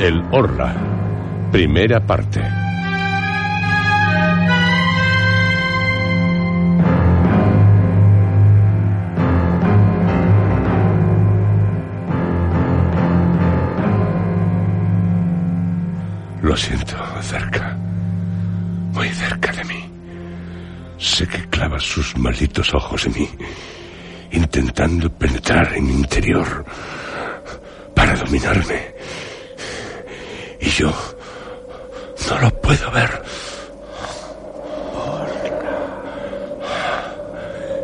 el Orla, primera parte. Lo siento, cerca, muy cerca de mí. Sé que clava sus malditos ojos en mí, intentando penetrar en mi interior para dominarme. Yo no lo puedo ver.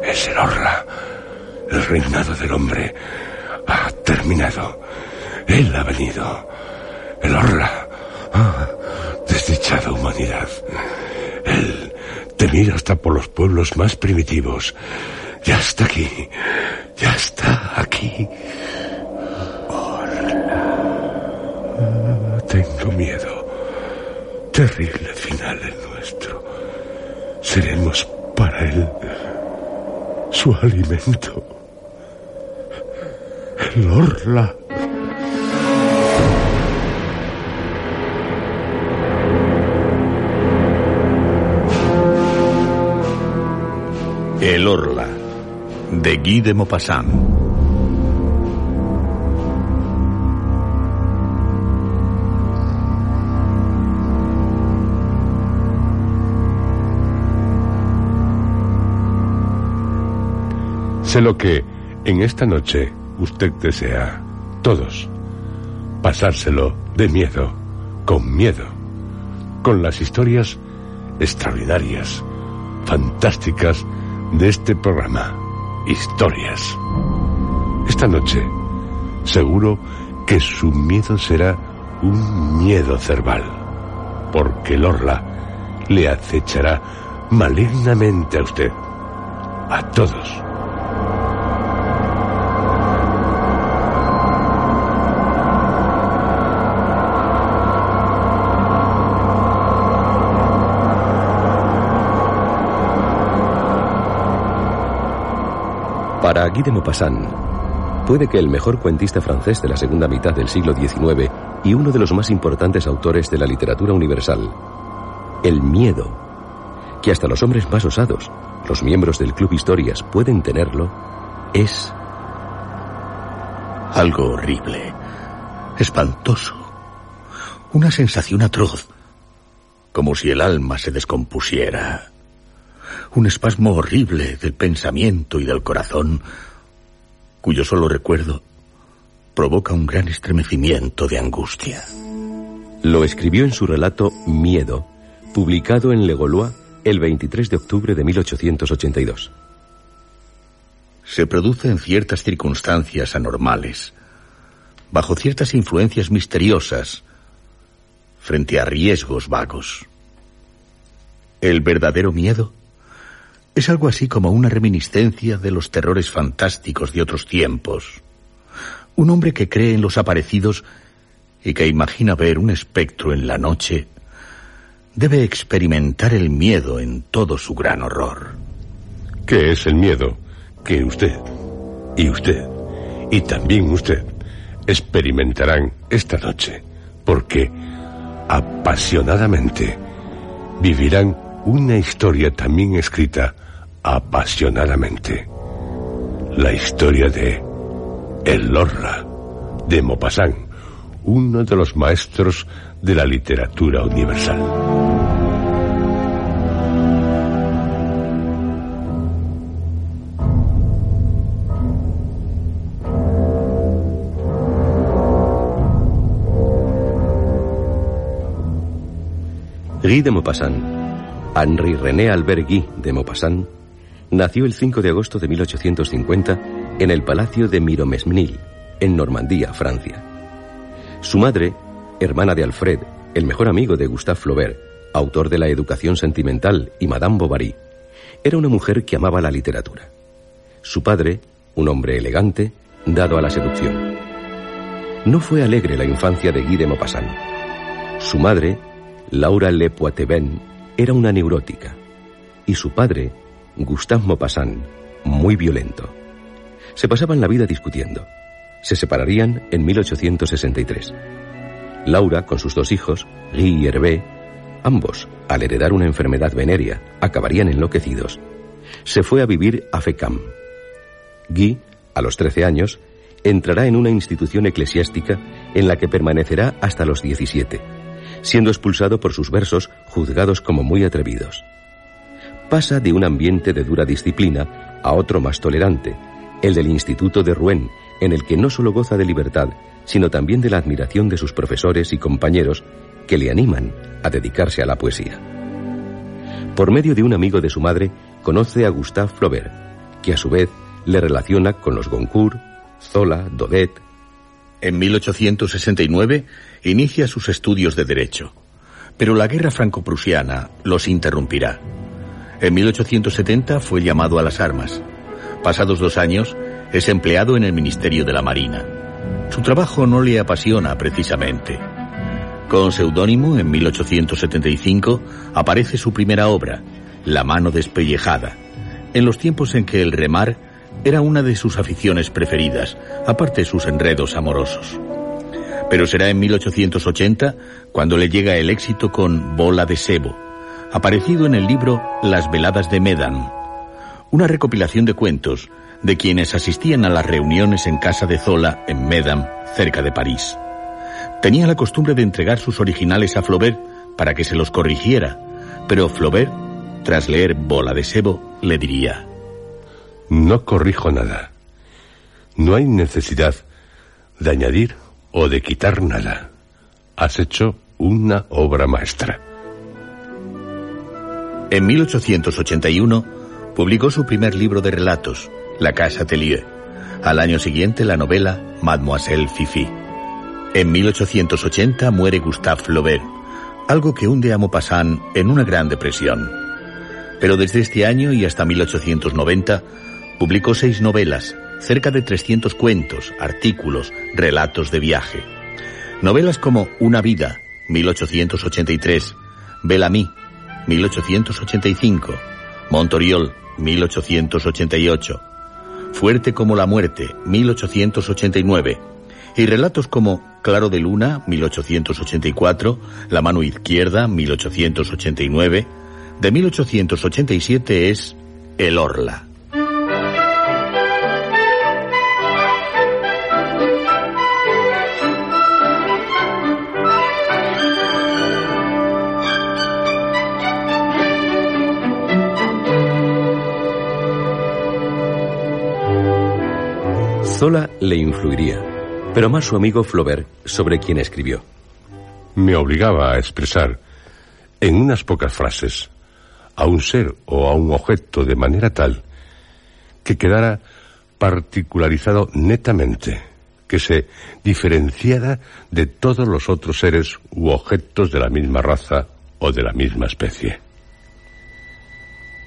Es el Orla. El reinado del hombre ha terminado. Él ha venido. El Orla. Desdichada humanidad. Él temido hasta por los pueblos más primitivos. Ya está aquí. Ya está aquí. Tengo miedo. Terrible final el nuestro. Seremos para él su alimento. El orla. El Orla, de Guy de Maupassant. Sé lo que en esta noche usted desea, todos, pasárselo de miedo, con miedo, con las historias extraordinarias, fantásticas de este programa, Historias. Esta noche, seguro que su miedo será un miedo cerval, porque el Orla le acechará malignamente a usted, a todos. Guy de Maupassant, puede que el mejor cuentista francés de la segunda mitad del siglo XIX y uno de los más importantes autores de la literatura universal, el miedo, que hasta los hombres más osados, los miembros del Club Historias, pueden tenerlo, es algo horrible, espantoso, una sensación atroz, como si el alma se descompusiera un espasmo horrible del pensamiento y del corazón, cuyo solo recuerdo provoca un gran estremecimiento de angustia. Lo escribió en su relato Miedo, publicado en Le Gaulois el 23 de octubre de 1882. Se produce en ciertas circunstancias anormales, bajo ciertas influencias misteriosas, frente a riesgos vagos. El verdadero miedo es algo así como una reminiscencia de los terrores fantásticos de otros tiempos. Un hombre que cree en los aparecidos y que imagina ver un espectro en la noche, debe experimentar el miedo en todo su gran horror. ¿Qué es el miedo? Que usted, y usted, y también usted, experimentarán esta noche, porque apasionadamente vivirán una historia también escrita apasionadamente. La historia de El Lorra, de Maupassant, uno de los maestros de la literatura universal. Guy de Maupassant, Henri René Albert Guy de Maupassant, nació el 5 de agosto de 1850 en el Palacio de Miromesnil, en Normandía, Francia. Su madre, hermana de Alfred, el mejor amigo de Gustave Flaubert, autor de La Educación Sentimental y Madame Bovary, era una mujer que amaba la literatura. Su padre, un hombre elegante, dado a la seducción. No fue alegre la infancia de Guy de Maupassant. Su madre, Laura Le Poitevin, era una neurótica. Y su padre, Gustave Maupassant, muy violento. Se pasaban la vida discutiendo. Se separarían en 1863. Laura, con sus dos hijos, Guy y Hervé, ambos, al heredar una enfermedad venérea, acabarían enloquecidos. Se fue a vivir a Fecam. Guy, a los 13 años, entrará en una institución eclesiástica en la que permanecerá hasta los 17, siendo expulsado por sus versos juzgados como muy atrevidos. Pasa de un ambiente de dura disciplina a otro más tolerante, el del Instituto de Rouen, en el que no solo goza de libertad, sino también de la admiración de sus profesores y compañeros que le animan a dedicarse a la poesía. Por medio de un amigo de su madre, conoce a Gustave Flaubert, que a su vez le relaciona con los Goncourt, Zola, Daudet. En 1869 inicia sus estudios de Derecho, pero la guerra franco-prusiana los interrumpirá. En 1870 fue llamado a las armas. Pasados dos años, es empleado en el Ministerio de la Marina. Su trabajo no le apasiona precisamente. Con seudónimo, en 1875, aparece su primera obra, La mano despellejada, en los tiempos en que el remar era una de sus aficiones preferidas, aparte sus enredos amorosos. Pero será en 1880 cuando le llega el éxito con Bola de Sebo, aparecido en el libro Las veladas de Medan, una recopilación de cuentos de quienes asistían a las reuniones en casa de Zola en Medam, cerca de París. Tenía la costumbre de entregar sus originales a Flaubert para que se los corrigiera, pero Flaubert, tras leer Bola de Sebo, le diría, No corrijo nada. No hay necesidad de añadir o de quitar nada. Has hecho una obra maestra. En 1881 publicó su primer libro de relatos, La Casa Atelier. Al año siguiente la novela Mademoiselle Fifi. En 1880 muere Gustave Flaubert, algo que hunde a Maupassant en una gran depresión. Pero desde este año y hasta 1890 publicó seis novelas, cerca de 300 cuentos, artículos, relatos de viaje. Novelas como Una vida, 1883, Bellamy, 1885, Montoriol, 1888, Fuerte como la muerte, 1889, y relatos como Claro de Luna, 1884, La mano izquierda, 1889, de 1887 es El Orla. Zola le influiría, pero más su amigo Flaubert, sobre quien escribió. Me obligaba a expresar, en unas pocas frases, a un ser o a un objeto de manera tal que quedara particularizado netamente, que se diferenciara de todos los otros seres u objetos de la misma raza o de la misma especie.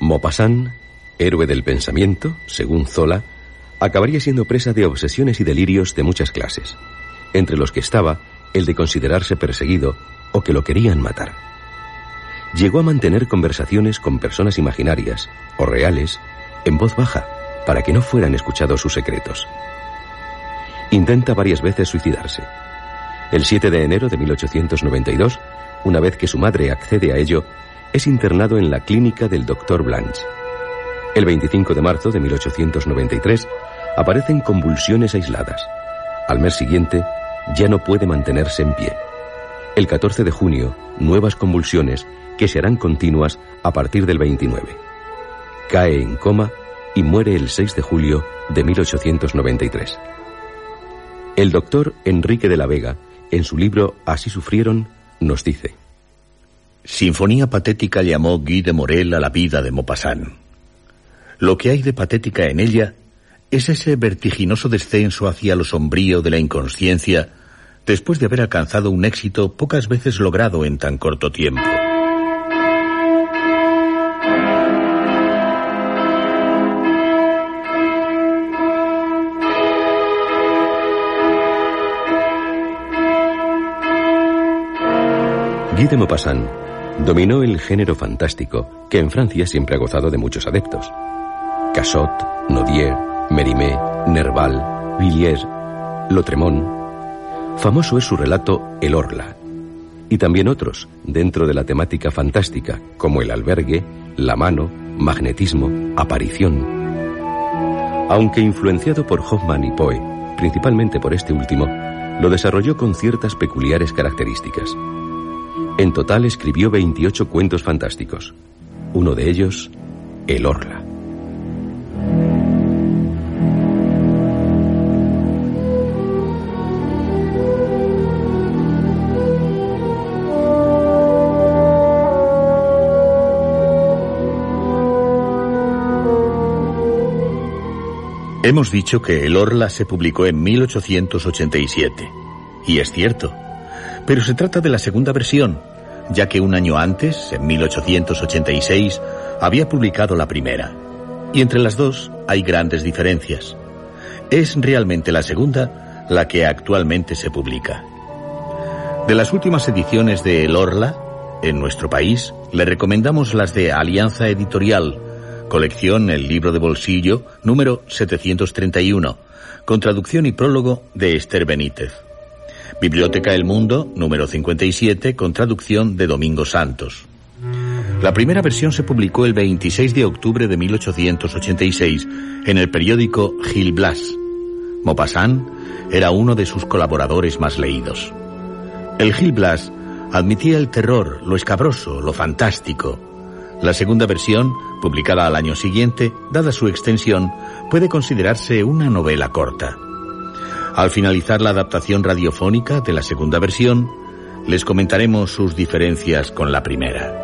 Maupassant, héroe del pensamiento, según Zola, acabaría siendo presa de obsesiones y delirios de muchas clases, entre los que estaba el de considerarse perseguido o que lo querían matar. Llegó a mantener conversaciones con personas imaginarias o reales en voz baja para que no fueran escuchados sus secretos. Intenta varias veces suicidarse. El 7 de enero de 1892, una vez que su madre accede a ello, es internado en la clínica del Dr. Blanche. El 25 de marzo de 1893 aparecen convulsiones aisladas. Al mes siguiente ya no puede mantenerse en pie. El 14 de junio, nuevas convulsiones que serán continuas a partir del 29. Cae en coma y muere el 6 de julio de 1893. El doctor Enrique de la Vega, en su libro Así sufrieron, nos dice. Sinfonía patética llamó Guy de Morel a la vida de Maupassant. Lo que hay de patética en ella es ese vertiginoso descenso hacia lo sombrío de la inconsciencia después de haber alcanzado un éxito pocas veces logrado en tan corto tiempo. Guy de Maupassant dominó el género fantástico que en Francia siempre ha gozado de muchos adeptos. Cassot, Nodier, Mérimée, Nerval, Villiers, Lotremont. Famoso es su relato El Orla. Y también otros, dentro de la temática fantástica, como El Albergue, La Mano, Magnetismo, Aparición. Aunque influenciado por Hoffman y Poe, principalmente por este último, lo desarrolló con ciertas peculiares características. En total escribió 28 cuentos fantásticos. Uno de ellos, El Orla. Hemos dicho que El Orla se publicó en 1887. Y es cierto. Pero se trata de la segunda versión, ya que un año antes, en 1886, había publicado la primera. Y entre las dos hay grandes diferencias. Es realmente la segunda la que actualmente se publica. De las últimas ediciones de El Orla, en nuestro país, le recomendamos las de Alianza Editorial, Colección El Libro de Bolsillo, número 731, con traducción y prólogo de Esther Benítez. Biblioteca El Mundo, número 57, con traducción de Domingo Santos. La primera versión se publicó el 26 de octubre de 1886 en el periódico Gil Blas. Maupassant era uno de sus colaboradores más leídos. El Gil Blas admitía el terror, lo escabroso, lo fantástico, la segunda versión, publicada al año siguiente, dada su extensión, puede considerarse una novela corta. Al finalizar la adaptación radiofónica de la segunda versión, les comentaremos sus diferencias con la primera.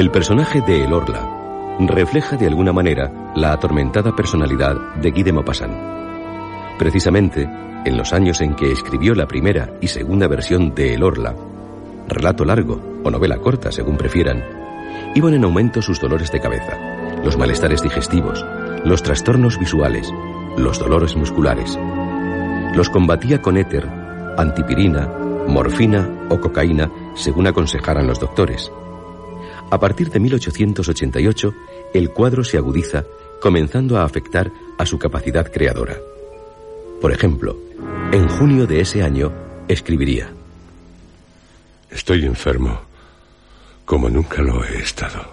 El personaje de El Orla refleja de alguna manera la atormentada personalidad de Guy de Maupassant. Precisamente, en los años en que escribió la primera y segunda versión de El Orla, relato largo o novela corta según prefieran, iban en aumento sus dolores de cabeza, los malestares digestivos, los trastornos visuales, los dolores musculares. Los combatía con éter, antipirina, morfina o cocaína, según aconsejaran los doctores. A partir de 1888, el cuadro se agudiza, comenzando a afectar a su capacidad creadora. Por ejemplo, en junio de ese año escribiría. Estoy enfermo, como nunca lo he estado.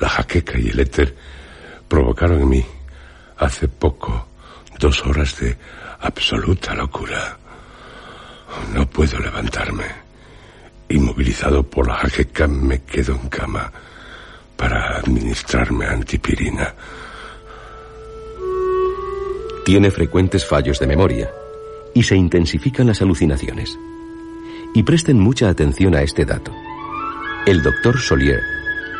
La jaqueca y el éter provocaron en mí, hace poco, dos horas de absoluta locura. No puedo levantarme. Inmovilizado por la jaqueca, me quedo en cama para administrarme antipirina. Tiene frecuentes fallos de memoria y se intensifican las alucinaciones. Y presten mucha atención a este dato. El doctor Solier,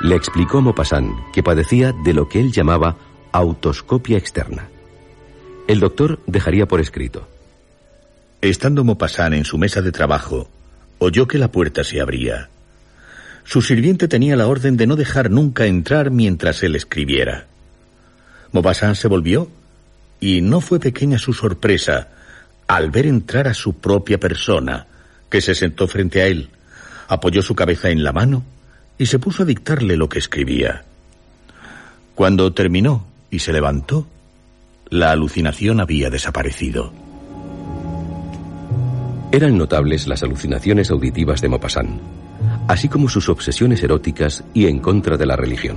le explicó a Maupassant que padecía de lo que él llamaba autoscopia externa. El doctor dejaría por escrito. Estando Maupassant en su mesa de trabajo, oyó que la puerta se abría. Su sirviente tenía la orden de no dejar nunca entrar mientras él escribiera. Maupassant se volvió y no fue pequeña su sorpresa al ver entrar a su propia persona, que se sentó frente a él, apoyó su cabeza en la mano y se puso a dictarle lo que escribía. Cuando terminó y se levantó, la alucinación había desaparecido. Eran notables las alucinaciones auditivas de Maupassant, así como sus obsesiones eróticas y en contra de la religión.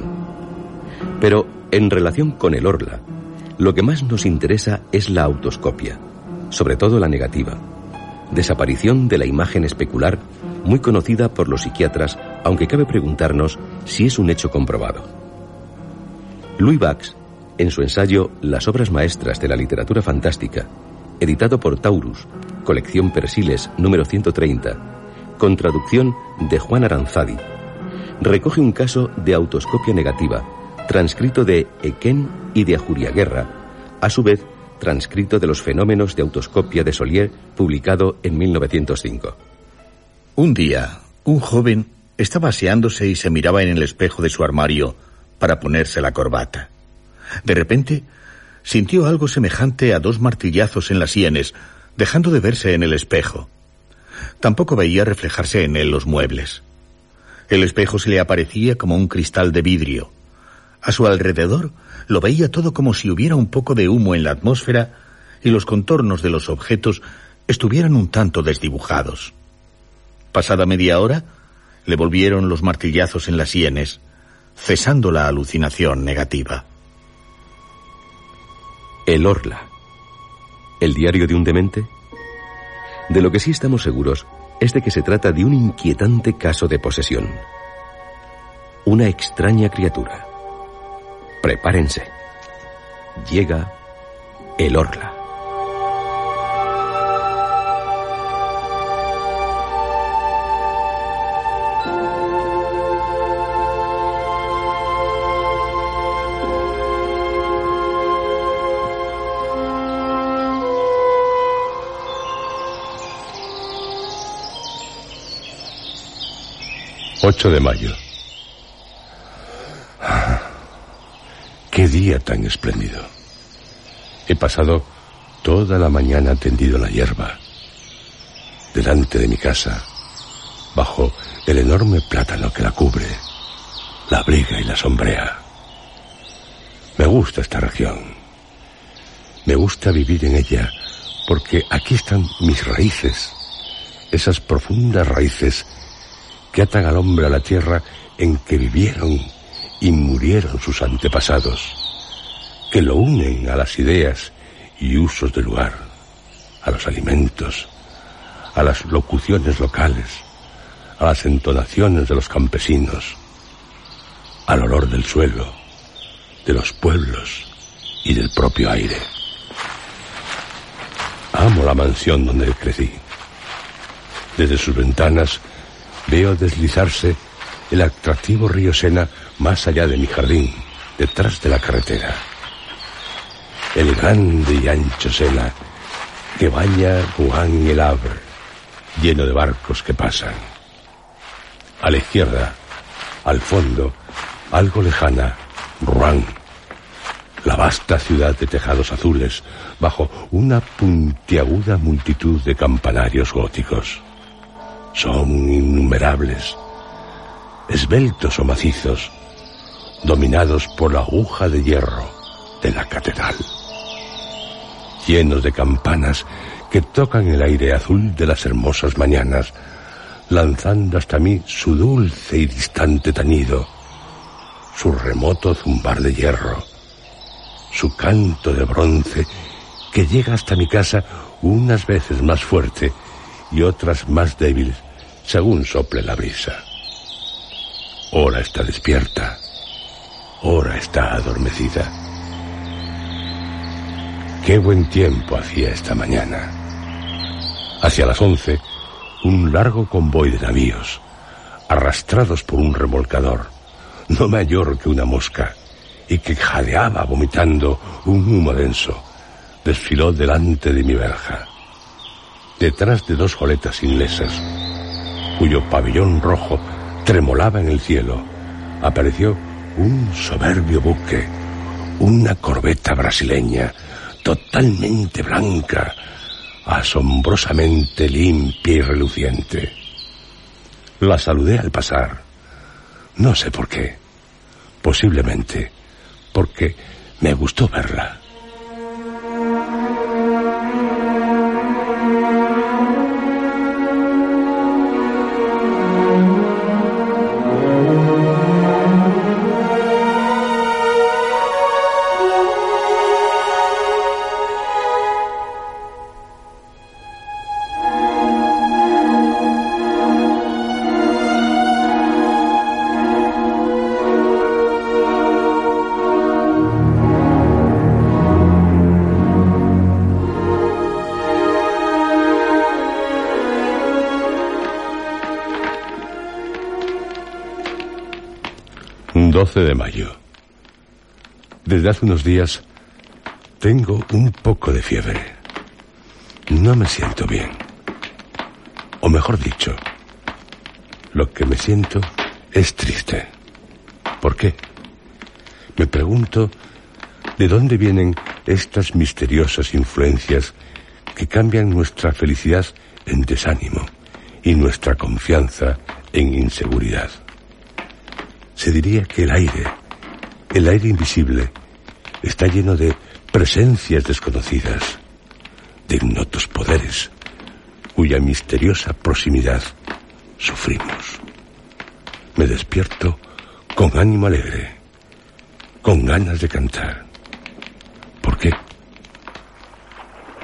Pero en relación con el orla, lo que más nos interesa es la autoscopia, sobre todo la negativa, desaparición de la imagen especular muy conocida por los psiquiatras, aunque cabe preguntarnos si es un hecho comprobado. Louis Bax, en su ensayo Las obras maestras de la literatura fantástica, editado por Taurus, colección Persiles número 130, con traducción de Juan Aranzadi, recoge un caso de autoscopia negativa, transcrito de Equen y de Guerra, a su vez transcrito de los fenómenos de autoscopia de Solier, publicado en 1905. Un día, un joven estaba aseándose y se miraba en el espejo de su armario para ponerse la corbata. De repente, sintió algo semejante a dos martillazos en las sienes, dejando de verse en el espejo. Tampoco veía reflejarse en él los muebles. El espejo se le aparecía como un cristal de vidrio. A su alrededor lo veía todo como si hubiera un poco de humo en la atmósfera y los contornos de los objetos estuvieran un tanto desdibujados. Pasada media hora, le volvieron los martillazos en las sienes, cesando la alucinación negativa. El Orla. ¿El diario de un demente? De lo que sí estamos seguros es de que se trata de un inquietante caso de posesión. Una extraña criatura. Prepárense. Llega el Orla. 8 de mayo. Qué día tan espléndido. He pasado toda la mañana tendido en la hierba, delante de mi casa, bajo el enorme plátano que la cubre, la abriga y la sombrea. Me gusta esta región. Me gusta vivir en ella porque aquí están mis raíces, esas profundas raíces que atan al hombre a la tierra en que vivieron y murieron sus antepasados, que lo unen a las ideas y usos del lugar, a los alimentos, a las locuciones locales, a las entonaciones de los campesinos, al olor del suelo, de los pueblos y del propio aire. Amo la mansión donde crecí. Desde sus ventanas Veo deslizarse el atractivo río Sena más allá de mi jardín, detrás de la carretera. El grande y ancho Sena que baña Juan el Abre, lleno de barcos que pasan. A la izquierda, al fondo, algo lejana, Rouen, la vasta ciudad de tejados azules, bajo una puntiaguda multitud de campanarios góticos son innumerables, esbeltos o macizos, dominados por la aguja de hierro de la catedral, llenos de campanas que tocan el aire azul de las hermosas mañanas, lanzando hasta mí su dulce y distante tañido, su remoto zumbar de hierro, su canto de bronce que llega hasta mi casa unas veces más fuerte y otras más débiles, según sople la brisa. Ora está despierta, ora está adormecida. Qué buen tiempo hacía esta mañana. Hacia las once, un largo convoy de navíos, arrastrados por un remolcador, no mayor que una mosca, y que jadeaba vomitando un humo denso, desfiló delante de mi verja. Detrás de dos goletas inglesas, cuyo pabellón rojo tremolaba en el cielo, apareció un soberbio buque, una corbeta brasileña, totalmente blanca, asombrosamente limpia y reluciente. La saludé al pasar. No sé por qué. Posiblemente porque me gustó verla. De mayo. Desde hace unos días tengo un poco de fiebre. No me siento bien. O mejor dicho, lo que me siento es triste. ¿Por qué? Me pregunto de dónde vienen estas misteriosas influencias que cambian nuestra felicidad en desánimo y nuestra confianza en inseguridad se diría que el aire, el aire invisible, está lleno de presencias desconocidas, de ignotos poderes, cuya misteriosa proximidad sufrimos. Me despierto con ánimo alegre, con ganas de cantar. ¿Por qué?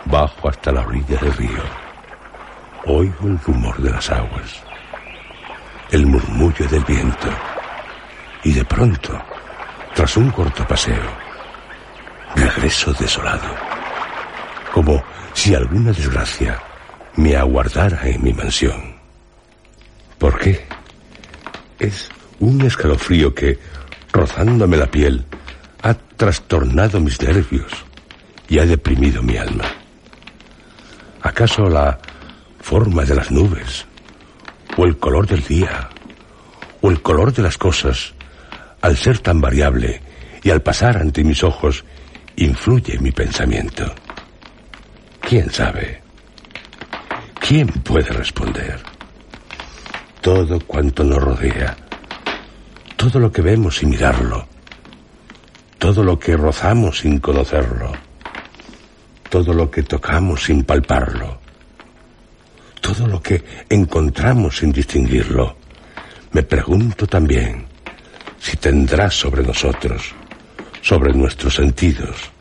Bajo hasta la orilla del río. Oigo el rumor de las aguas, el murmullo del viento y de pronto, tras un corto paseo, regreso desolado, como si alguna desgracia me aguardara en mi mansión. ¿Por qué? Es un escalofrío que, rozándome la piel, ha trastornado mis nervios y ha deprimido mi alma. ¿Acaso la forma de las nubes, o el color del día, o el color de las cosas, al ser tan variable y al pasar ante mis ojos, influye mi pensamiento. ¿Quién sabe? ¿Quién puede responder? Todo cuanto nos rodea, todo lo que vemos sin mirarlo, todo lo que rozamos sin conocerlo, todo lo que tocamos sin palparlo, todo lo que encontramos sin distinguirlo. Me pregunto también, si tendrá sobre nosotros, sobre nuestros sentidos,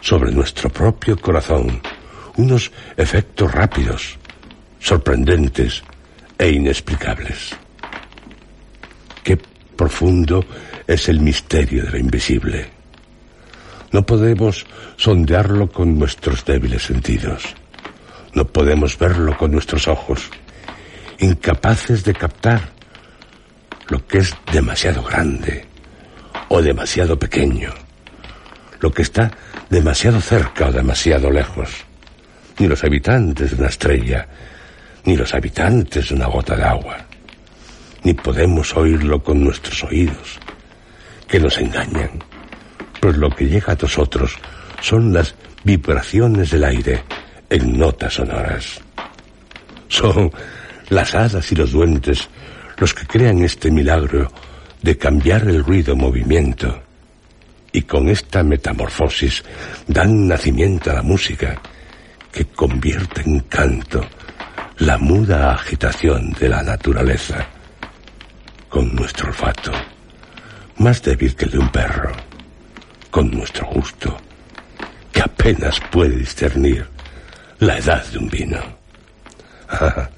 sobre nuestro propio corazón, unos efectos rápidos, sorprendentes e inexplicables. Qué profundo es el misterio de lo invisible. No podemos sondearlo con nuestros débiles sentidos. No podemos verlo con nuestros ojos, incapaces de captar lo que es demasiado grande o demasiado pequeño, lo que está demasiado cerca o demasiado lejos, ni los habitantes de una estrella, ni los habitantes de una gota de agua, ni podemos oírlo con nuestros oídos, que nos engañan, pues lo que llega a nosotros son las vibraciones del aire en notas sonoras. Son las hadas y los duendes los que crean este milagro de cambiar el ruido en movimiento y con esta metamorfosis dan nacimiento a la música que convierte en canto la muda agitación de la naturaleza con nuestro olfato, más débil que el de un perro, con nuestro gusto, que apenas puede discernir la edad de un vino.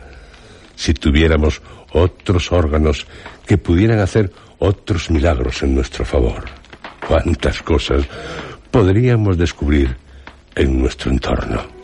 si tuviéramos otros órganos que pudieran hacer otros milagros en nuestro favor. ¿Cuántas cosas podríamos descubrir en nuestro entorno?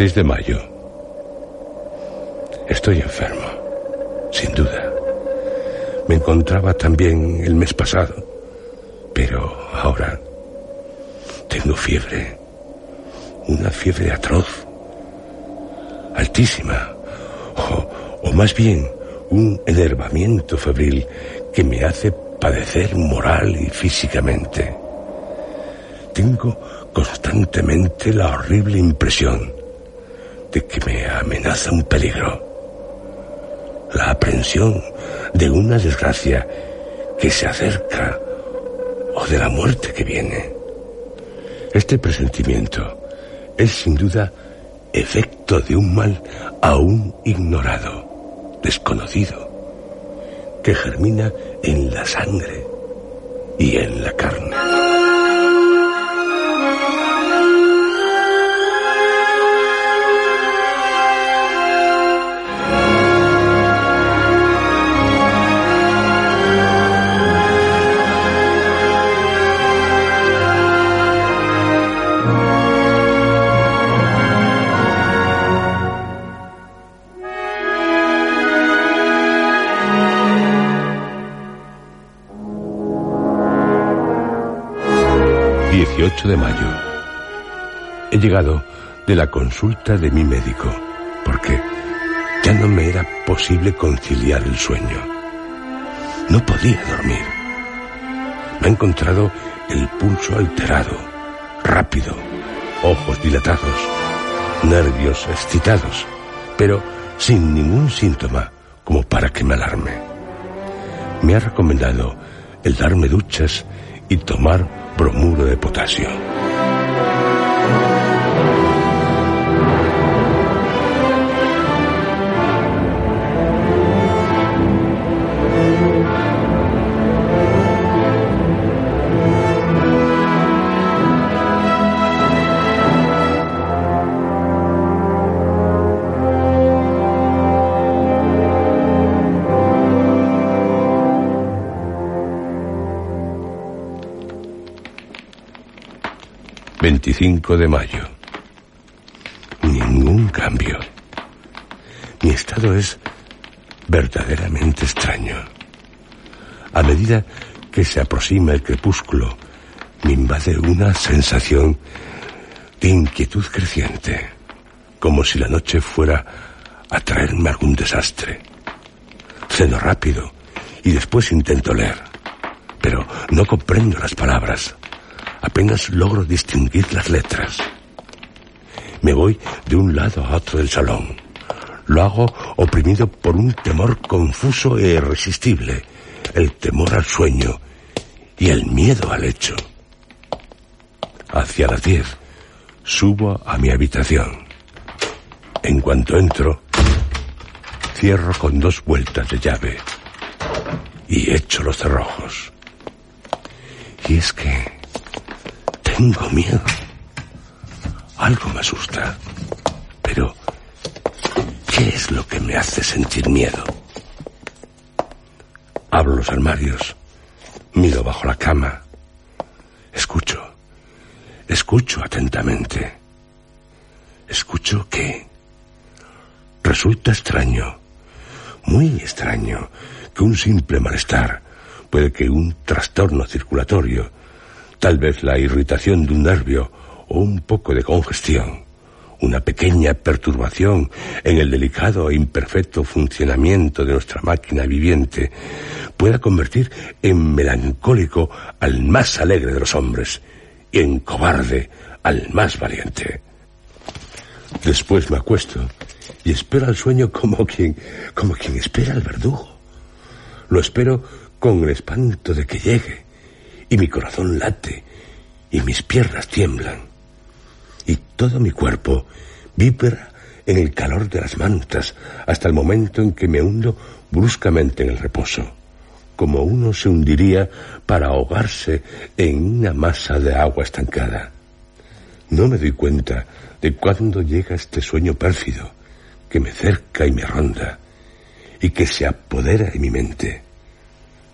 16 de mayo. Estoy enfermo, sin duda. Me encontraba también el mes pasado, pero ahora tengo fiebre, una fiebre atroz, altísima, o, o más bien un enervamiento febril que me hace padecer moral y físicamente. Tengo constantemente la horrible impresión de que me amenaza un peligro. La aprensión de una desgracia que se acerca o de la muerte que viene. Este presentimiento es sin duda efecto de un mal aún ignorado, desconocido, que germina en la sangre y en la carne. 18 de mayo. He llegado de la consulta de mi médico porque ya no me era posible conciliar el sueño. No podía dormir. Me ha encontrado el pulso alterado, rápido, ojos dilatados, nervios excitados, pero sin ningún síntoma como para que me alarme. Me ha recomendado el darme duchas y tomar bromuro de potasio. De mayo. Ningún cambio. Mi estado es verdaderamente extraño. A medida que se aproxima el crepúsculo, me invade una sensación de inquietud creciente, como si la noche fuera a traerme algún desastre. Ceno rápido y después intento leer, pero no comprendo las palabras. Apenas logro distinguir las letras. Me voy de un lado a otro del salón. Lo hago oprimido por un temor confuso e irresistible. El temor al sueño y el miedo al hecho. Hacia las diez, subo a mi habitación. En cuanto entro, cierro con dos vueltas de llave y echo los cerrojos. Y es que tengo miedo. Algo me asusta. Pero, ¿qué es lo que me hace sentir miedo? Abro los armarios, miro bajo la cama, escucho, escucho atentamente. Escucho que resulta extraño, muy extraño, que un simple malestar, puede que un trastorno circulatorio, tal vez la irritación de un nervio o un poco de congestión, una pequeña perturbación en el delicado e imperfecto funcionamiento de nuestra máquina viviente, pueda convertir en melancólico al más alegre de los hombres y en cobarde al más valiente. Después me acuesto y espero al sueño como quien, como quien espera al verdugo. Lo espero con el espanto de que llegue y mi corazón late y mis piernas tiemblan y todo mi cuerpo vibra en el calor de las mantas hasta el momento en que me hundo bruscamente en el reposo, como uno se hundiría para ahogarse en una masa de agua estancada. No me doy cuenta de cuándo llega este sueño pérfido que me cerca y me ronda y que se apodera de mi mente.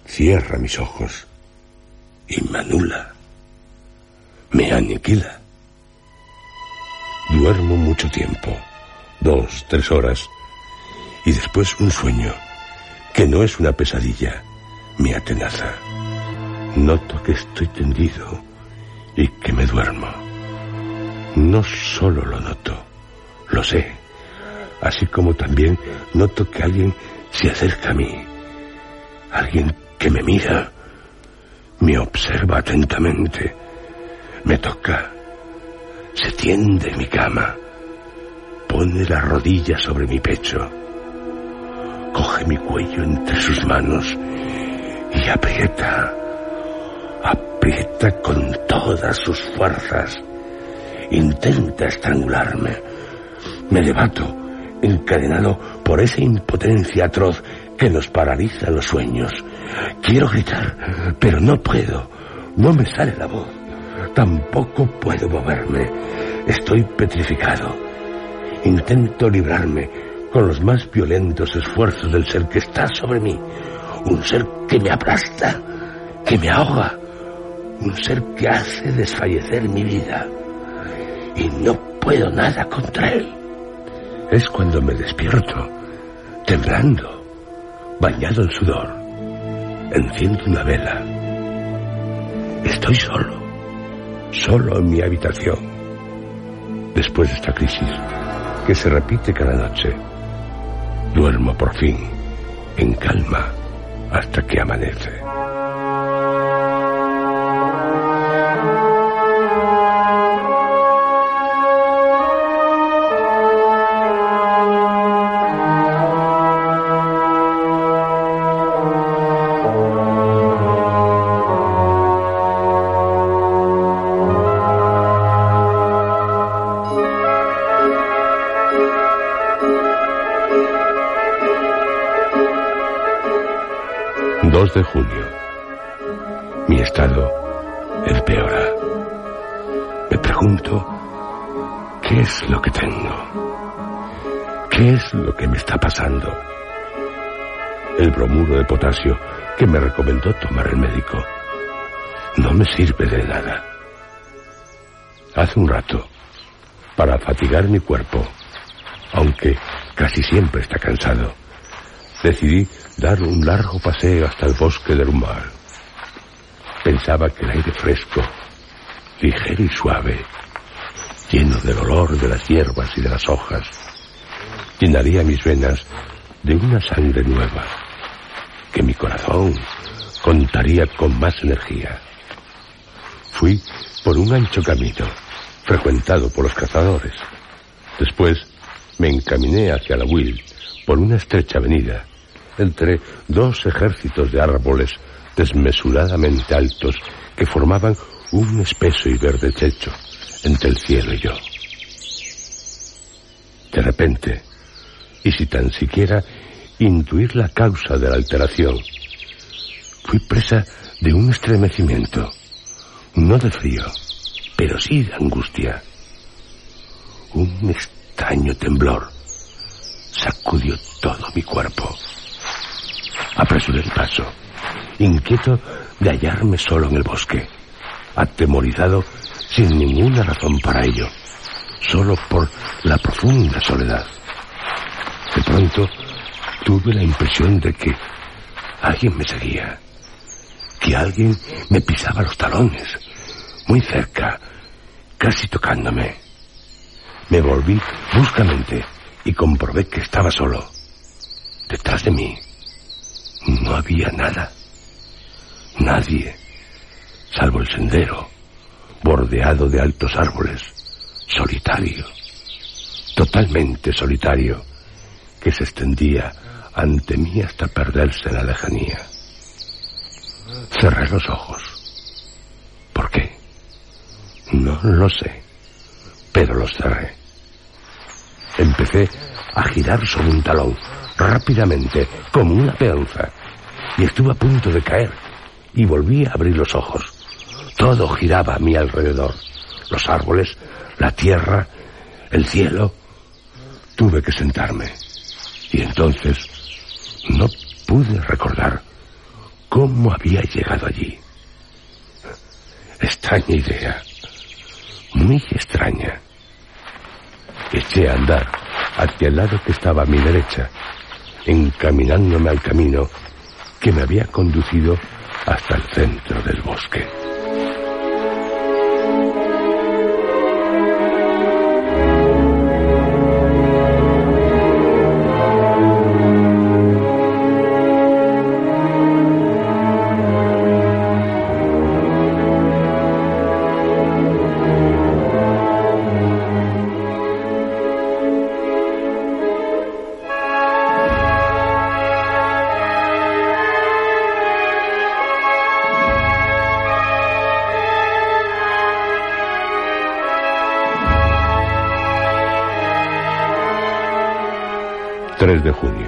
Cierra mis ojos y me anula, me aniquila. Duermo mucho tiempo, dos, tres horas, y después un sueño, que no es una pesadilla, me atenaza. Noto que estoy tendido y que me duermo. No solo lo noto, lo sé, así como también noto que alguien se acerca a mí, alguien que me mira, me observa atentamente, me toca, se tiende en mi cama, pone la rodilla sobre mi pecho, coge mi cuello entre sus manos y aprieta, aprieta con todas sus fuerzas, intenta estrangularme, me debato, encadenado por esa impotencia atroz que nos paraliza los sueños. Quiero gritar, pero no puedo, no me sale la voz. Tampoco puedo moverme. Estoy petrificado. Intento librarme con los más violentos esfuerzos del ser que está sobre mí. Un ser que me aplasta, que me ahoga. Un ser que hace desfallecer mi vida. Y no puedo nada contra él. Es cuando me despierto, temblando, bañado en sudor. Enciendo una vela. Estoy solo solo en mi habitación. Después de esta crisis, que se repite cada noche, duermo por fin, en calma, hasta que amanece. De junio. Mi estado empeora. Me pregunto, ¿qué es lo que tengo? ¿Qué es lo que me está pasando? El bromuro de potasio que me recomendó tomar el médico no me sirve de nada. Hace un rato, para fatigar mi cuerpo, aunque casi siempre está cansado, decidí dar un largo paseo hasta el bosque del Humar. Pensaba que el aire fresco, ligero y suave, lleno del olor de las hierbas y de las hojas, llenaría mis venas de una sangre nueva, que mi corazón contaría con más energía. Fui por un ancho camino, frecuentado por los cazadores. Después me encaminé hacia la Will por una estrecha avenida entre dos ejércitos de árboles desmesuradamente altos que formaban un espeso y verde techo entre el cielo y yo. De repente, y si tan siquiera intuir la causa de la alteración, fui presa de un estremecimiento, no de frío, pero sí de angustia. Un extraño temblor sacudió todo mi cuerpo. Apresuré el paso, inquieto de hallarme solo en el bosque, atemorizado sin ninguna razón para ello, solo por la profunda soledad. De pronto tuve la impresión de que alguien me seguía, que alguien me pisaba los talones, muy cerca, casi tocándome. Me volví bruscamente y comprobé que estaba solo. Detrás de mí no había nada. Nadie, salvo el sendero, bordeado de altos árboles, solitario, totalmente solitario, que se extendía ante mí hasta perderse en la lejanía. Cerré los ojos. ¿Por qué? No lo sé, pero los cerré. Empecé a girar sobre un talón, rápidamente, como una peonza, y estuve a punto de caer, y volví a abrir los ojos. Todo giraba a mi alrededor, los árboles, la tierra, el cielo. Tuve que sentarme, y entonces no pude recordar cómo había llegado allí. Extraña idea, muy extraña. eché a andar hacia el lado que estaba a mi derecha, encaminándome al camino que me había conducido hasta el centro del bosque. De junio.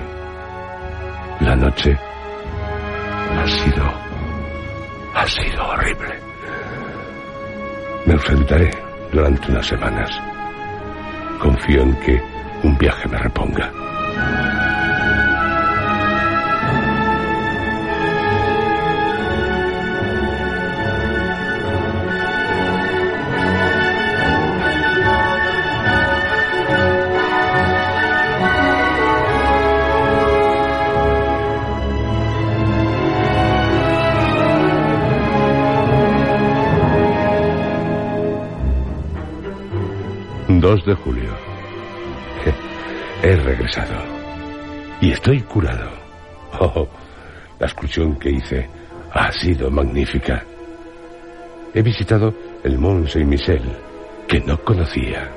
La noche ha sido... ha sido horrible. Me ausentaré durante unas semanas. Confío en que un viaje me reponga. 2 de julio. He regresado. Y estoy curado. Oh, la excursión que hice ha sido magnífica. He visitado el Mont Saint-Michel, que no conocía.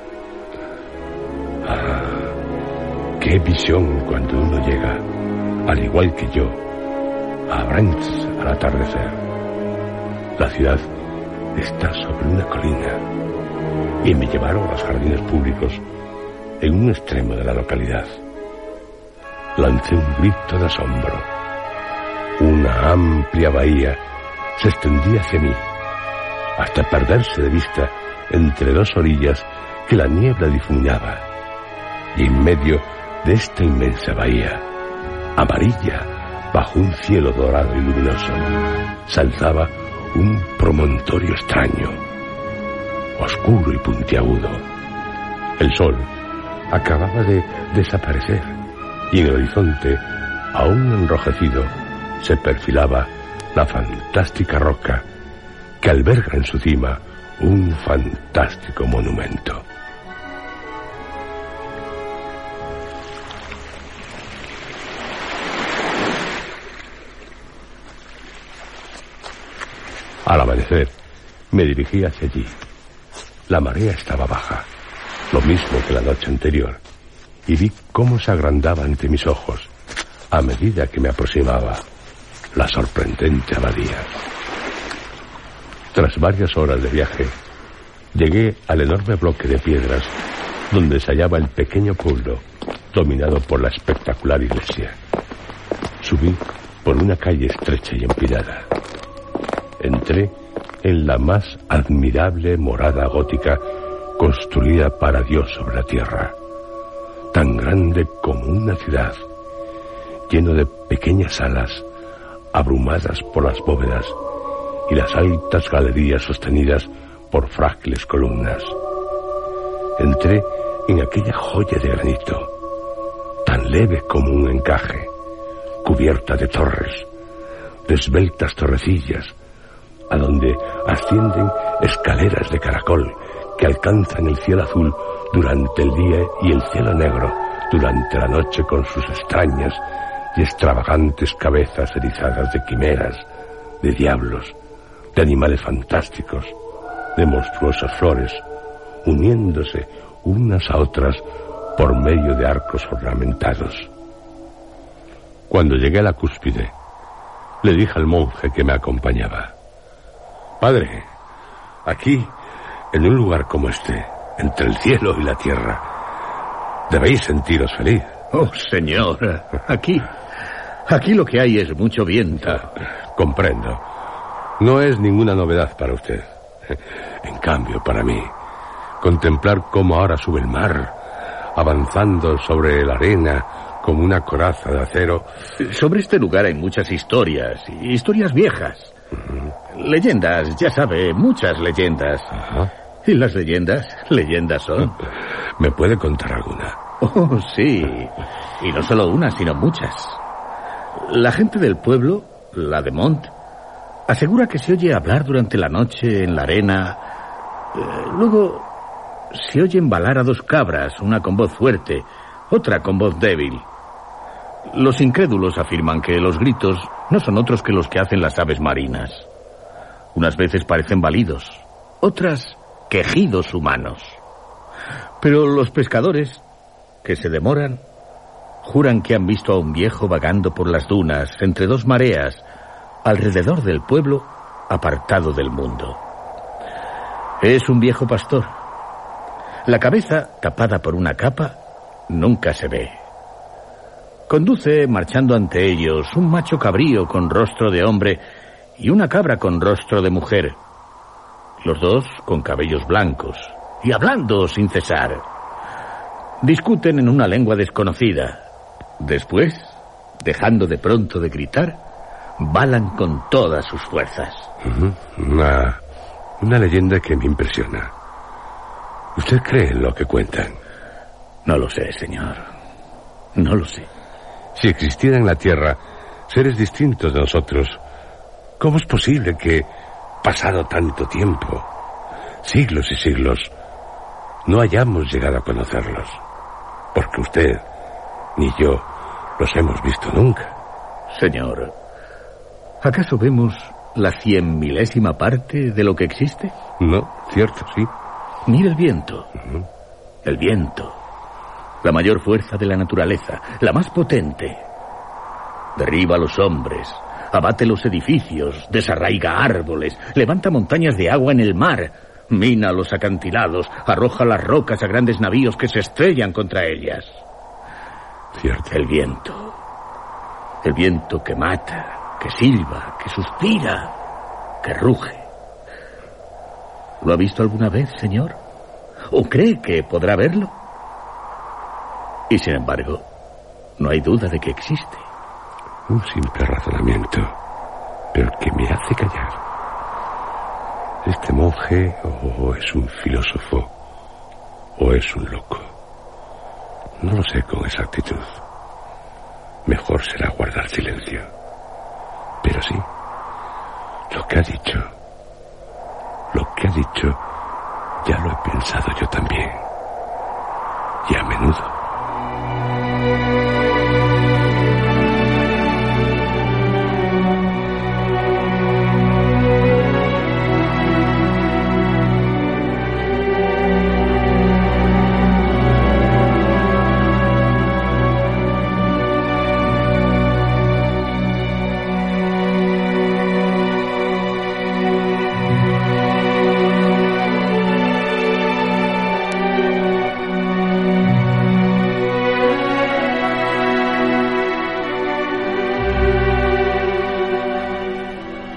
Ah, qué visión cuando uno llega, al igual que yo, a Brands al atardecer. La ciudad está sobre una colina y me llevaron a los jardines públicos en un extremo de la localidad. Lancé un grito de asombro. Una amplia bahía se extendía hacia mí, hasta perderse de vista entre dos orillas que la niebla difuminaba. Y en medio de esta inmensa bahía, amarilla, bajo un cielo dorado y luminoso, se alzaba un promontorio extraño oscuro y puntiagudo. El sol acababa de desaparecer y en el horizonte, aún enrojecido, se perfilaba la fantástica roca que alberga en su cima un fantástico monumento. Al amanecer, me dirigí hacia allí. La marea estaba baja, lo mismo que la noche anterior, y vi cómo se agrandaba ante mis ojos a medida que me aproximaba la sorprendente abadía. Tras varias horas de viaje, llegué al enorme bloque de piedras donde se hallaba el pequeño pueblo dominado por la espectacular iglesia. Subí por una calle estrecha y empinada. Entré en la más admirable morada gótica construida para Dios sobre la tierra, tan grande como una ciudad, lleno de pequeñas salas abrumadas por las bóvedas y las altas galerías sostenidas por frágiles columnas. Entré en aquella joya de granito, tan leve como un encaje, cubierta de torres, de esbeltas torrecillas, a donde ascienden escaleras de caracol que alcanzan el cielo azul durante el día y el cielo negro durante la noche con sus extrañas y extravagantes cabezas erizadas de quimeras, de diablos, de animales fantásticos, de monstruosas flores, uniéndose unas a otras por medio de arcos ornamentados. Cuando llegué a la cúspide, le dije al monje que me acompañaba, Padre, aquí, en un lugar como este, entre el cielo y la tierra, debéis sentiros feliz. Oh, señor, aquí, aquí lo que hay es mucho viento. comprendo. No es ninguna novedad para usted. En cambio, para mí, contemplar cómo ahora sube el mar, avanzando sobre la arena como una coraza de acero. Sobre este lugar hay muchas historias, historias viejas. Leyendas, ya sabe, muchas leyendas. ¿Y las leyendas? Leyendas son. ¿Me puede contar alguna? Oh, sí. Y no solo una, sino muchas. La gente del pueblo, la de Mont, asegura que se oye hablar durante la noche en la arena. Eh, luego se oye embalar a dos cabras, una con voz fuerte, otra con voz débil. Los incrédulos afirman que los gritos no son otros que los que hacen las aves marinas. Unas veces parecen balidos, otras quejidos humanos. Pero los pescadores, que se demoran, juran que han visto a un viejo vagando por las dunas entre dos mareas, alrededor del pueblo, apartado del mundo. Es un viejo pastor. La cabeza, tapada por una capa, nunca se ve. Conduce, marchando ante ellos, un macho cabrío con rostro de hombre y una cabra con rostro de mujer, los dos con cabellos blancos y hablando sin cesar. Discuten en una lengua desconocida. Después, dejando de pronto de gritar, balan con todas sus fuerzas. Una, una leyenda que me impresiona. ¿Usted cree en lo que cuentan? No lo sé, señor. No lo sé. Si existiera en la Tierra seres distintos de nosotros, ¿cómo es posible que pasado tanto tiempo, siglos y siglos, no hayamos llegado a conocerlos. Porque usted ni yo los hemos visto nunca. Señor, ¿acaso vemos la cien milésima parte de lo que existe? No, cierto, sí. Mira el viento. El viento. La mayor fuerza de la naturaleza, la más potente. Derriba a los hombres, abate los edificios, desarraiga árboles, levanta montañas de agua en el mar, mina los acantilados, arroja las rocas a grandes navíos que se estrellan contra ellas. Cierto. El viento. El viento que mata, que silba, que suspira, que ruge. ¿Lo ha visto alguna vez, señor? ¿O cree que podrá verlo? Y sin embargo, no hay duda de que existe. Un simple razonamiento, pero que me hace callar. ¿Este monje o es un filósofo o es un loco? No lo sé con exactitud. Mejor será guardar silencio. Pero sí, lo que ha dicho, lo que ha dicho, ya lo he pensado yo también. Y a menudo.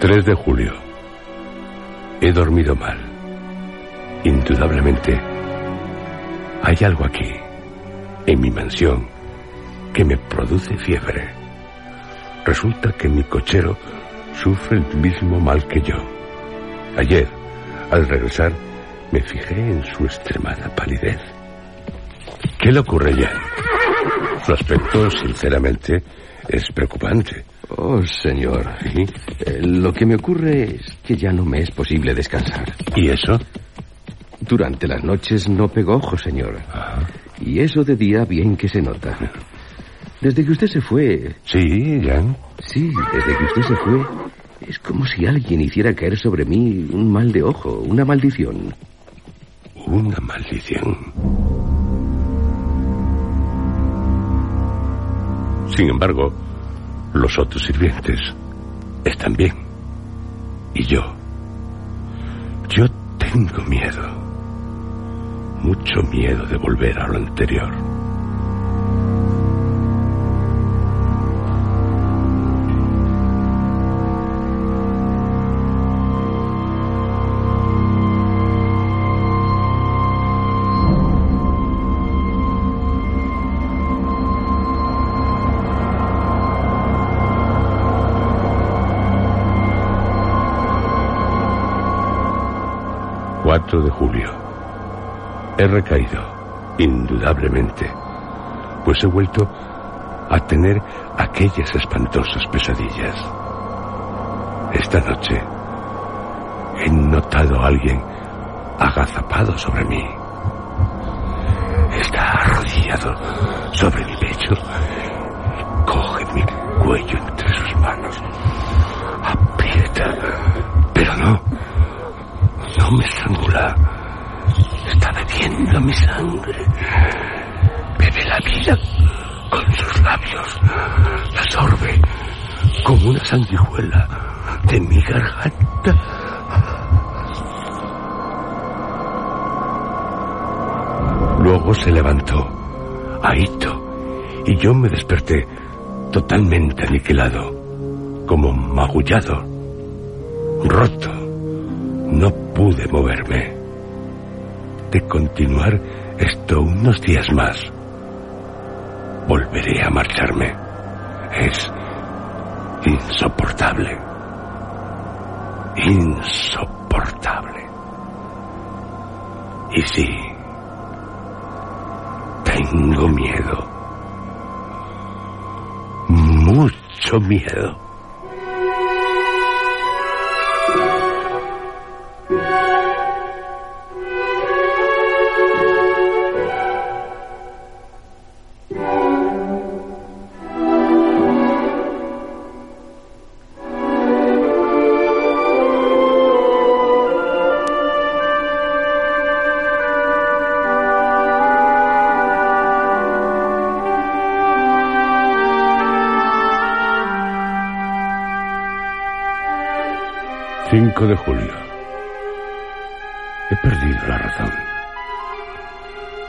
De julio. He dormido mal. Indudablemente, hay algo aquí, en mi mansión, que me produce fiebre. Resulta que mi cochero sufre el mismo mal que yo. Ayer, al regresar, me fijé en su extremada palidez. ¿Qué le ocurre ya? Su aspecto, sinceramente, es preocupante. Oh, señor. Eh, lo que me ocurre es que ya no me es posible descansar. ¿Y eso? Durante las noches no pego ojo, señor. Y eso de día bien que se nota. Desde que usted se fue... Sí, Jan. Sí, desde que usted se fue, es como si alguien hiciera caer sobre mí un mal de ojo, una maldición. Una maldición. Sin embargo, los otros sirvientes están bien. Y yo, yo tengo miedo. Mucho miedo de volver a lo anterior. 4 de julio. He recaído, indudablemente, pues he vuelto a tener aquellas espantosas pesadillas. Esta noche he notado a alguien agazapado sobre mí. Está arrodillado sobre mi pecho y coge mi cuello entre sus manos. No me estrangula. Está bebiendo mi sangre. Bebe la vida con sus labios. La sorbe como una sanguijuela de mi garganta. Luego se levantó, ahito, y yo me desperté totalmente aniquilado, como magullado, roto. No pude moverme. De continuar esto unos días más, volveré a marcharme. Es insoportable. Insoportable. Y sí, tengo miedo. Mucho miedo.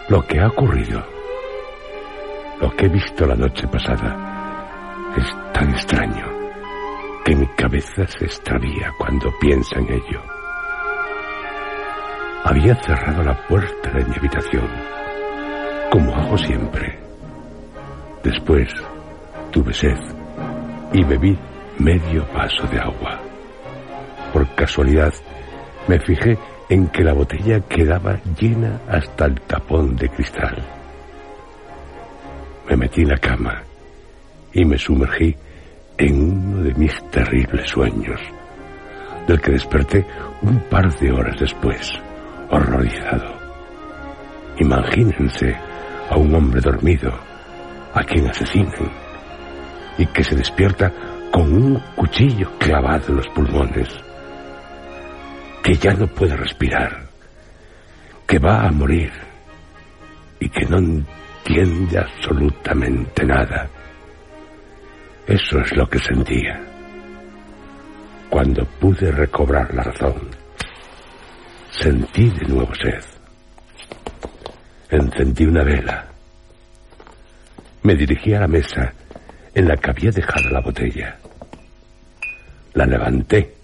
Lo que ha ocurrido, lo que he visto la noche pasada, es tan extraño que mi cabeza se extravía cuando piensa en ello. Había cerrado la puerta de mi habitación, como hago siempre. Después tuve sed y bebí medio vaso de agua por casualidad, me fijé en que la botella quedaba llena hasta el tapón de cristal. Me metí en la cama y me sumergí en uno de mis terribles sueños, del que desperté un par de horas después, horrorizado. Imagínense a un hombre dormido, a quien asesinan, y que se despierta con un cuchillo clavado en los pulmones que ya no puede respirar, que va a morir y que no entiende absolutamente nada. Eso es lo que sentía. Cuando pude recobrar la razón, sentí de nuevo sed. Encendí una vela. Me dirigí a la mesa en la que había dejado la botella. La levanté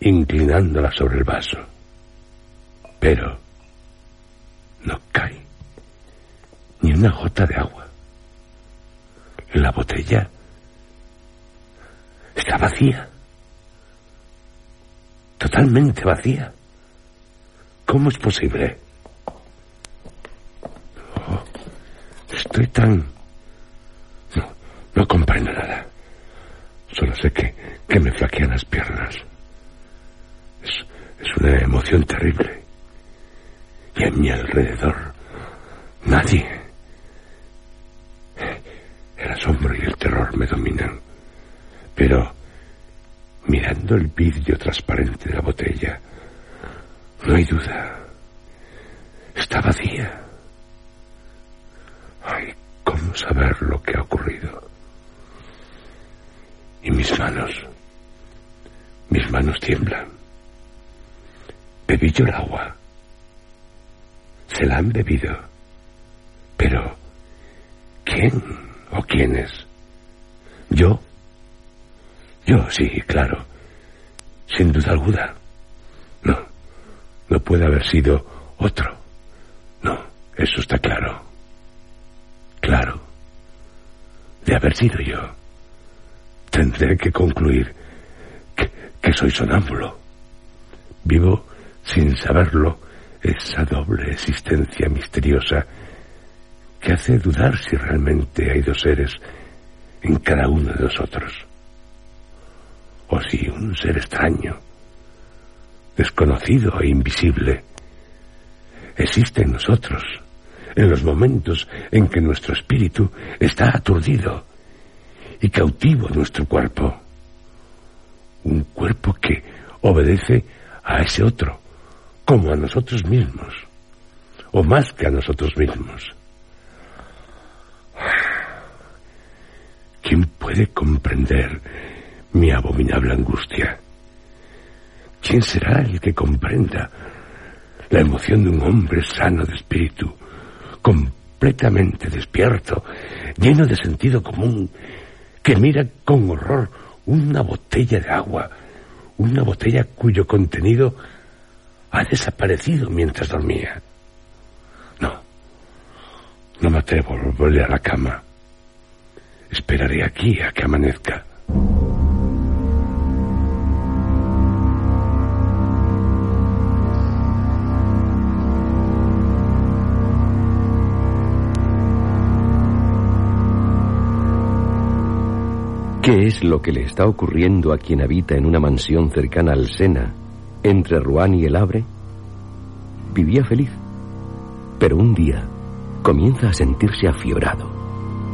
inclinándola sobre el vaso. Pero no cae ni una gota de agua. La botella está vacía. Totalmente vacía. ¿Cómo es posible? Oh, estoy tan... No, no comprendo nada. Solo sé que, que me flaquean las piernas. Es una emoción terrible. Y a mi alrededor, nadie. Asombro y el terror me dominan. Pero, mirando el vidrio transparente de la botella, no hay duda. Está vacía. Ay, ¿cómo saber lo que ha ocurrido? Y mis manos, mis manos tiemblan. Bebí yo el agua. Se la han bebido. Pero, ¿quién o quiénes? ¿Yo? Yo, sí, claro. Sin duda alguna. No, no puede haber sido otro. No, eso está claro. Claro. De haber sido yo, tendré que concluir que soy sonámbulo. Vivo sin saberlo, esa doble existencia misteriosa que hace dudar si realmente hay dos seres en cada uno de nosotros. O si un ser extraño, desconocido e invisible, existe en nosotros, en los momentos en que nuestro espíritu está aturdido y cautivo a nuestro cuerpo. Un cuerpo que obedece a ese otro, como a nosotros mismos, o más que a nosotros mismos. ¿Quién puede comprender mi abominable angustia? ¿Quién será el que comprenda la emoción de un hombre sano de espíritu, completamente despierto, lleno de sentido común, que mira con horror una botella de agua, una botella cuyo contenido ha desaparecido mientras dormía? No, me atrevo a volver a la cama. Esperaré aquí a que amanezca. ¿Qué es lo que le está ocurriendo a quien habita en una mansión cercana al Sena, entre Rouen y el Havre? Vivía feliz, pero un día comienza a sentirse afiorado,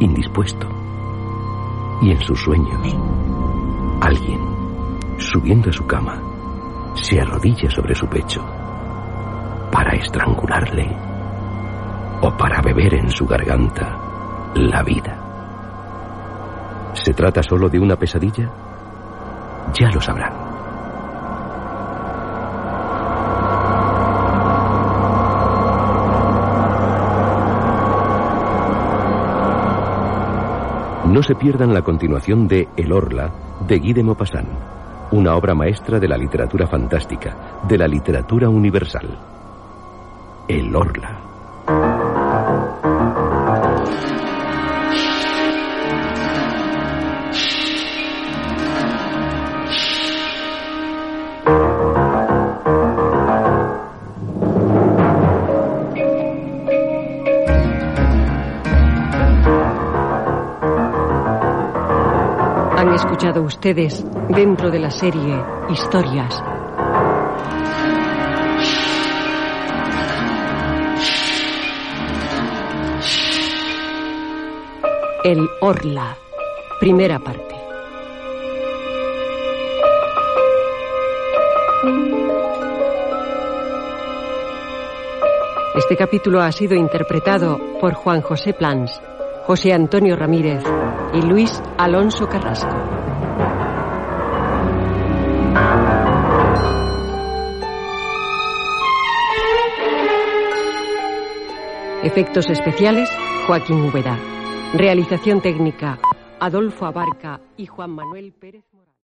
indispuesto. Y en sus sueños, alguien, subiendo a su cama, se arrodilla sobre su pecho para estrangularle o para beber en su garganta la vida. ¿Se trata solo de una pesadilla? Ya lo sabrán. No se pierdan la continuación de El Orla de Guy de Maupassant, una obra maestra de la literatura fantástica, de la literatura universal. El Orla. Ustedes dentro de la serie Historias. El Orla, primera parte. Este capítulo ha sido interpretado por Juan José Plans, José Antonio Ramírez y Luis Alonso Carrasco. Efectos especiales, Joaquín Úbeda. Realización técnica, Adolfo Abarca y Juan Manuel Pérez.